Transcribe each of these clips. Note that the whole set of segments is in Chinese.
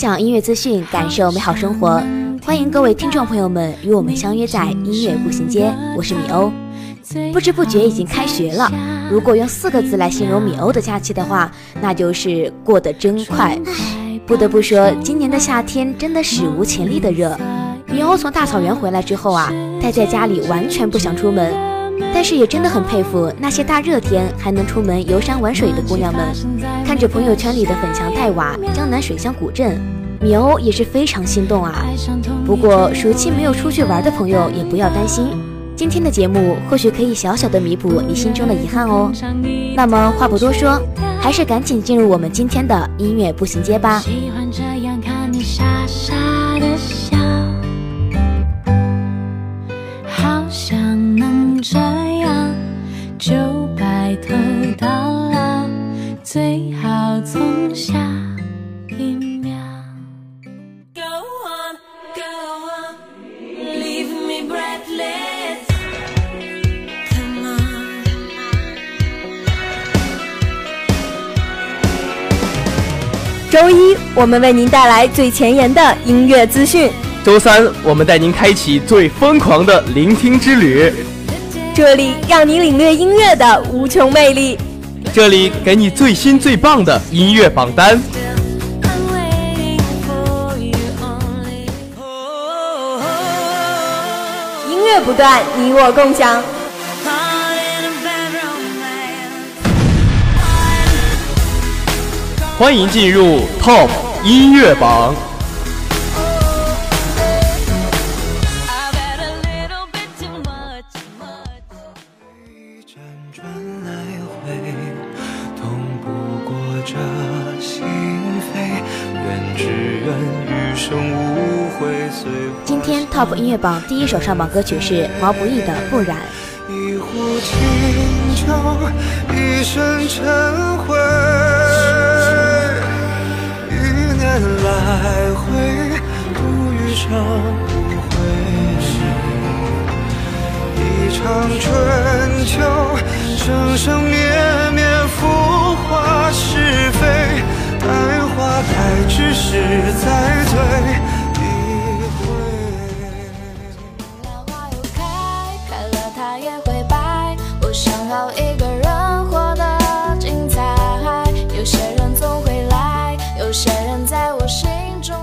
享音乐资讯，感受美好生活。欢迎各位听众朋友们与我们相约在音乐步行街，我是米欧。不知不觉已经开学了，如果用四个字来形容米欧的假期的话，那就是过得真快。不得不说，今年的夏天真的史无前例的热。米欧从大草原回来之后啊，待在家里完全不想出门，但是也真的很佩服那些大热天还能出门游山玩水的姑娘们。看着朋友圈里的粉墙黛瓦、江南水乡古镇，米欧也是非常心动啊。不过暑期没有出去玩的朋友也不要担心，今天的节目或许可以小小的弥补你心中的遗憾哦。那么话不多说，还是赶紧进入我们今天的音乐步行街吧。能这样就白头到老，最好从下一秒。Go on, go on, leave me breathless. Come on. 周一，我们为您带来最前沿的音乐资讯；周三，我们带您开启最疯狂的聆听之旅，这里让你领略音乐的无穷魅力。这里给你最新最棒的音乐榜单。音乐不断，你我共享。欢迎进入 Top 音乐榜。心扉，愿只愿余生无悔随今天 Top 音乐榜第一首上榜歌曲是毛不易的《不染》。一壶清酒，一身尘灰，来回，不遇上不悔。一场春秋，生生灭灭，浮华是非，待花开之时再醉。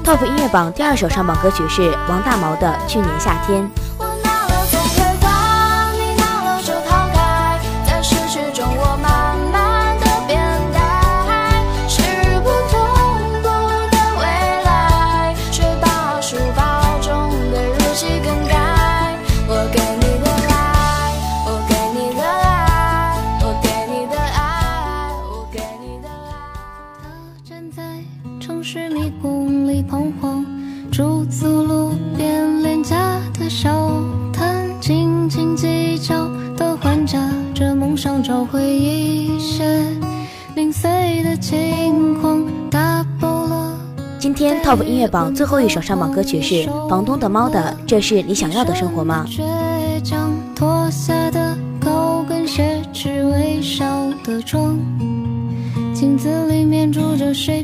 Top 音乐榜第二首上榜歌曲是王大毛的《去年夏天》。Top 音乐榜最后一首上榜歌曲是房东的猫的《这是你想要的生活吗》。倔强脱下的高跟鞋，只微笑的妆，紧镜子里面住着谁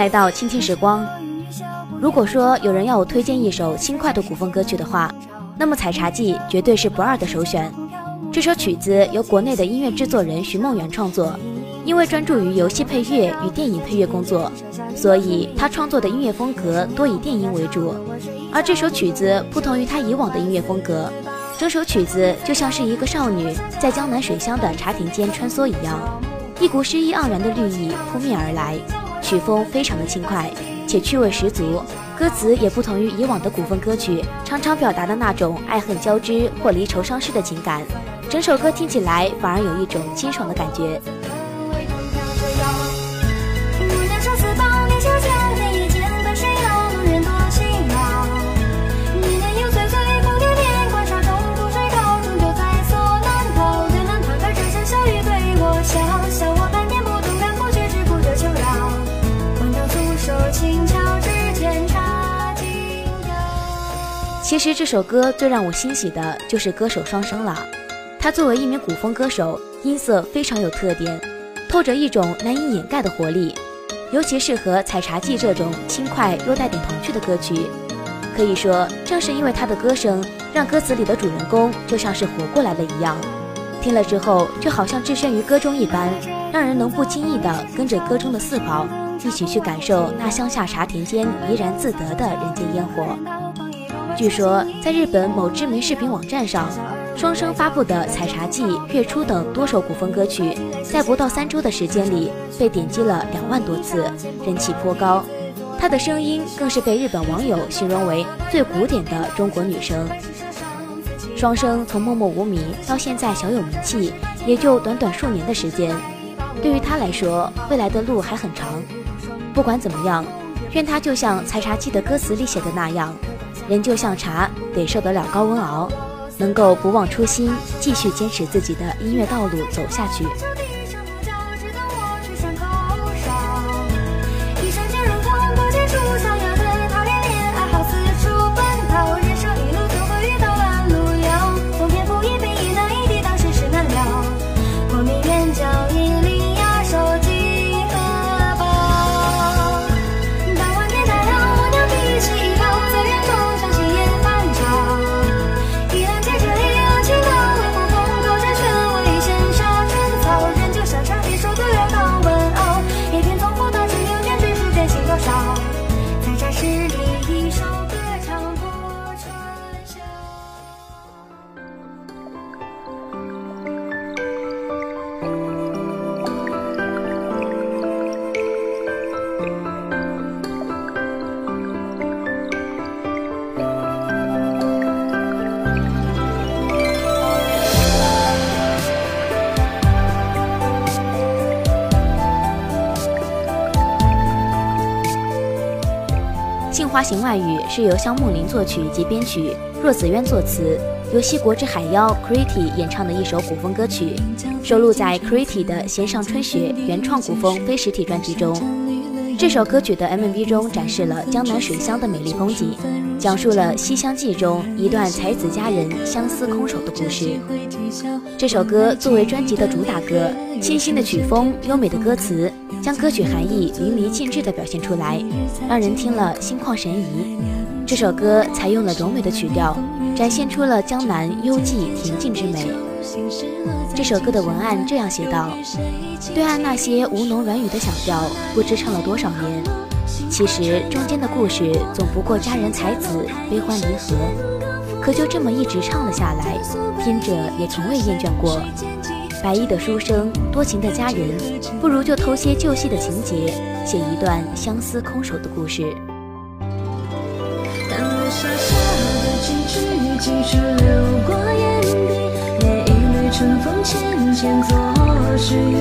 来到倾听时光。如果说有人要我推荐一首轻快的古风歌曲的话，那么《采茶记》绝对是不二的首选。这首曲子由国内的音乐制作人徐梦圆创作，因为专注于游戏配乐与电影配乐工作，所以他创作的音乐风格多以电音为主。而这首曲子不同于他以往的音乐风格，整首曲子就像是一个少女在江南水乡的茶亭间穿梭一样，一股诗意盎然的绿意扑面而来。曲风非常的轻快，且趣味十足，歌词也不同于以往的古风歌曲，常常表达的那种爱恨交织或离愁伤逝的情感。整首歌听起来反而有一种清爽的感觉。其实这首歌最让我欣喜的就是歌手双生了。他作为一名古风歌手，音色非常有特点，透着一种难以掩盖的活力，尤其适合《采茶记》这种轻快又带点童趣的歌曲。可以说，正是因为他的歌声，让歌词里的主人公就像是活过来了一样，听了之后就好像置身于歌中一般，让人能不经意地跟着歌中的四宝一起去感受那乡下茶田间怡然自得的人间烟火。据说，在日本某知名视频网站上，双生发布的《采茶记》《月初》等多首古风歌曲，在不到三周的时间里被点击了两万多次，人气颇高。她的声音更是被日本网友形容为最古典的中国女声。双生从默默无名到现在小有名气，也就短短数年的时间。对于她来说，未来的路还很长。不管怎么样，愿她就像《采茶记》的歌词里写的那样。人就像茶，得受得了高温熬，能够不忘初心，继续坚持自己的音乐道路走下去。《花形外语》是由香木林作曲及编曲，若子渊作词，由西国之海妖 c r i t y 演唱的一首古风歌曲，收录在 c r i t y 的《弦上春雪》原创古风非实体专辑中。这首歌曲的 MV 中展示了江南水乡的美丽风景，讲述了《西厢记》中一段才子佳人相思空守的故事。这首歌作为专辑的主打歌，清新的曲风、优美的歌词，将歌曲含义淋漓尽致地表现出来，让人听了心旷神怡。这首歌采用了柔美的曲调，展现出了江南幽寂恬静之美。这首歌的文案这样写道：“对岸那些吴侬软语的小调，不知唱了多少年。其实中间的故事总不过佳人才子悲欢离合，可就这么一直唱了下来，听者也从未厌倦过。白衣的书生，多情的佳人，不如就偷些旧戏的情节，写一段相思空守的故事。”春风浅浅作是雨，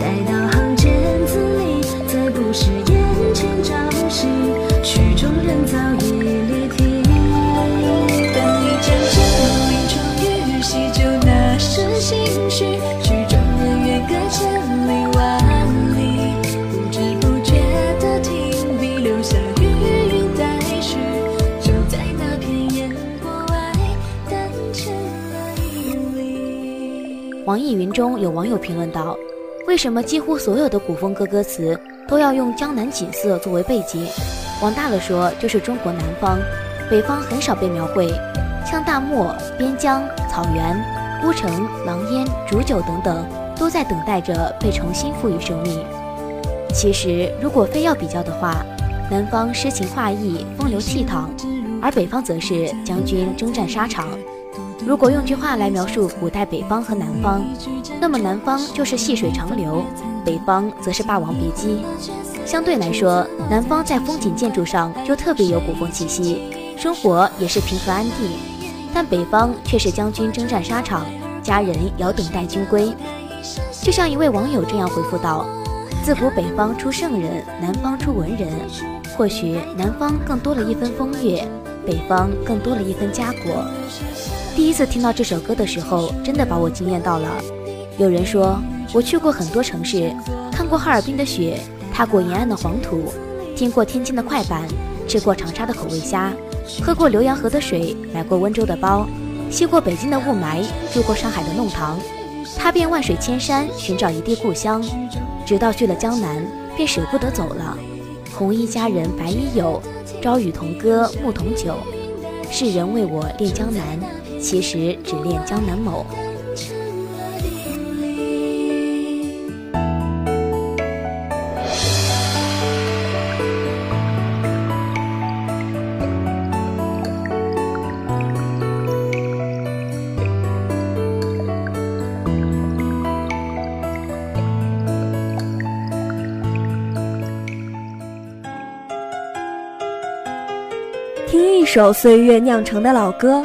待到行间字里，再不是眼前朝夕。曲中人早已离云中有网友评论道：“为什么几乎所有的古风歌歌词都要用江南景色作为背景？往大了说，就是中国南方，北方很少被描绘，像大漠、边疆、草原、孤城、狼烟、煮酒等等，都在等待着被重新赋予生命。其实，如果非要比较的话，南方诗情画意、风流倜傥，而北方则是将军征战沙场。”如果用句话来描述古代北方和南方，那么南方就是细水长流，北方则是霸王别姬。相对来说，南方在风景建筑上就特别有古风气息，生活也是平和安定；但北方却是将军征战沙场，佳人遥等待君归。就像一位网友这样回复道：“自古北方出圣人，南方出文人。或许南方更多了一分风月，北方更多了一分家国。”第一次听到这首歌的时候，真的把我惊艳到了。有人说，我去过很多城市，看过哈尔滨的雪，踏过延安的黄土，听过天津的快板，吃过长沙的口味虾，喝过浏阳河的水，买过温州的包，吸过北京的雾霾，住过上海的弄堂，踏遍万水千山，寻找一地故乡，直到去了江南，便舍不得走了。红衣佳人白衣友，朝雨同歌暮同酒，世人为我恋江南。其实只恋江南某。听一首岁月酿成的老歌。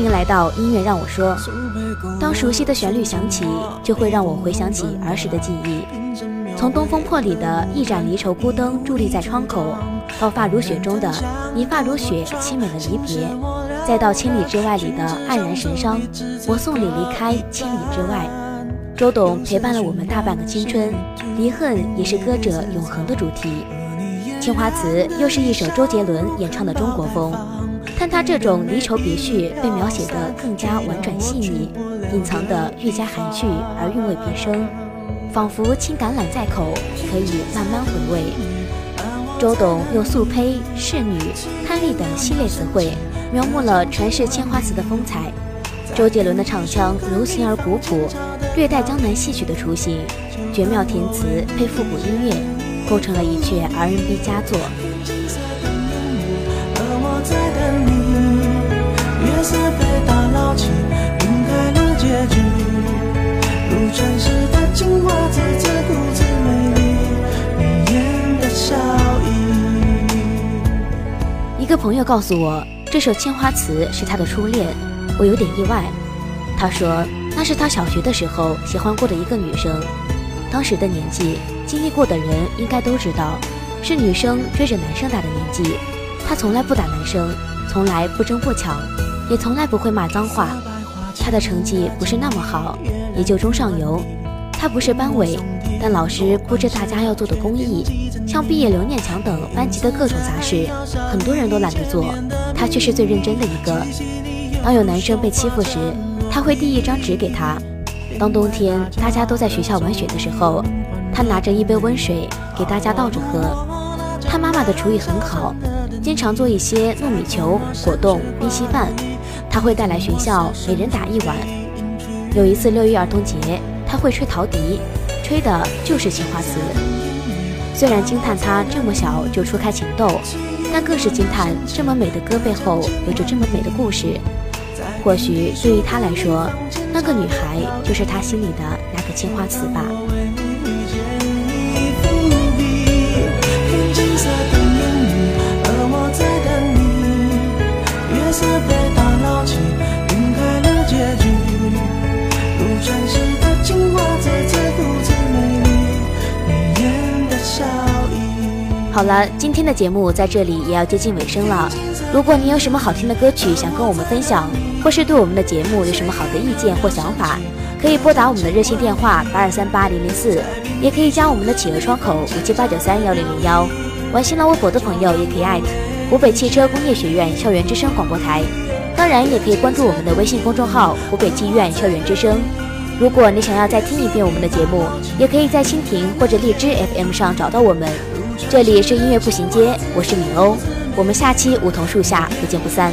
迎来到音乐，让我说。当熟悉的旋律响起，就会让我回想起儿时的记忆。从《东风破》里的一盏离愁孤灯伫立在窗口，到《发如雪》中的你发如雪，凄美的离别，再到《千里之外》里的黯然神伤，我送你离开千里之外。周董陪伴了我们大半个青春，离恨也是歌者永恒的主题。《青花瓷》又是一首周杰伦演唱的中国风。但他这种离愁别绪被描写得更加婉转细腻，隐藏得愈加含蓄而韵味别生，仿佛青橄榄在口，可以慢慢回味。周董用素胚、仕女、贪丽等系列词汇，描摹了传世千花瓷的风采。周杰伦的唱腔柔情而古朴，略带江南戏曲的雏形，绝妙填词配复古音乐，构成了一阙 R&B 佳作。一个朋友告诉我，这首《青花瓷》是他的初恋，我有点意外。他说那是他小学的时候喜欢过的一个女生，当时的年纪，经历过的人应该都知道，是女生追着男生打的年纪。他从来不打男生，从来不争不抢，也从来不会骂脏话。他的成绩不是那么好，也就中上游。他不是班委，但老师布置大家要做的公益，像毕业留念墙等班级的各种杂事，很多人都懒得做，他却是最认真的一个。当有男生被欺负时，他会递一张纸给他；当冬天大家都在学校玩雪的时候，他拿着一杯温水给大家倒着喝。他妈妈的厨艺很好，经常做一些糯米球、果冻、冰稀饭，他会带来学校，每人打一碗。有一次六一儿童节。他会吹陶笛，吹的就是青花瓷。虽然惊叹他这么小就初开情窦，但更是惊叹这么美的歌背后有着这么美的故事。或许对于他来说，那个女孩就是他心里的那个青花瓷吧。好了，今天的节目在这里也要接近尾声了。如果你有什么好听的歌曲想跟我们分享，或是对我们的节目有什么好的意见或想法，可以拨打我们的热线电话八二三八零零四，也可以加我们的企鹅窗口五七八九三幺零零幺。玩新浪微博的朋友也可以艾特湖北汽车工业学院校园之声广播台，当然也可以关注我们的微信公众号湖北技院校园之声。如果你想要再听一遍我们的节目，也可以在蜻蜓或者荔枝 FM 上找到我们。这里是音乐步行街，我是米欧，我们下期梧桐树下不见不散。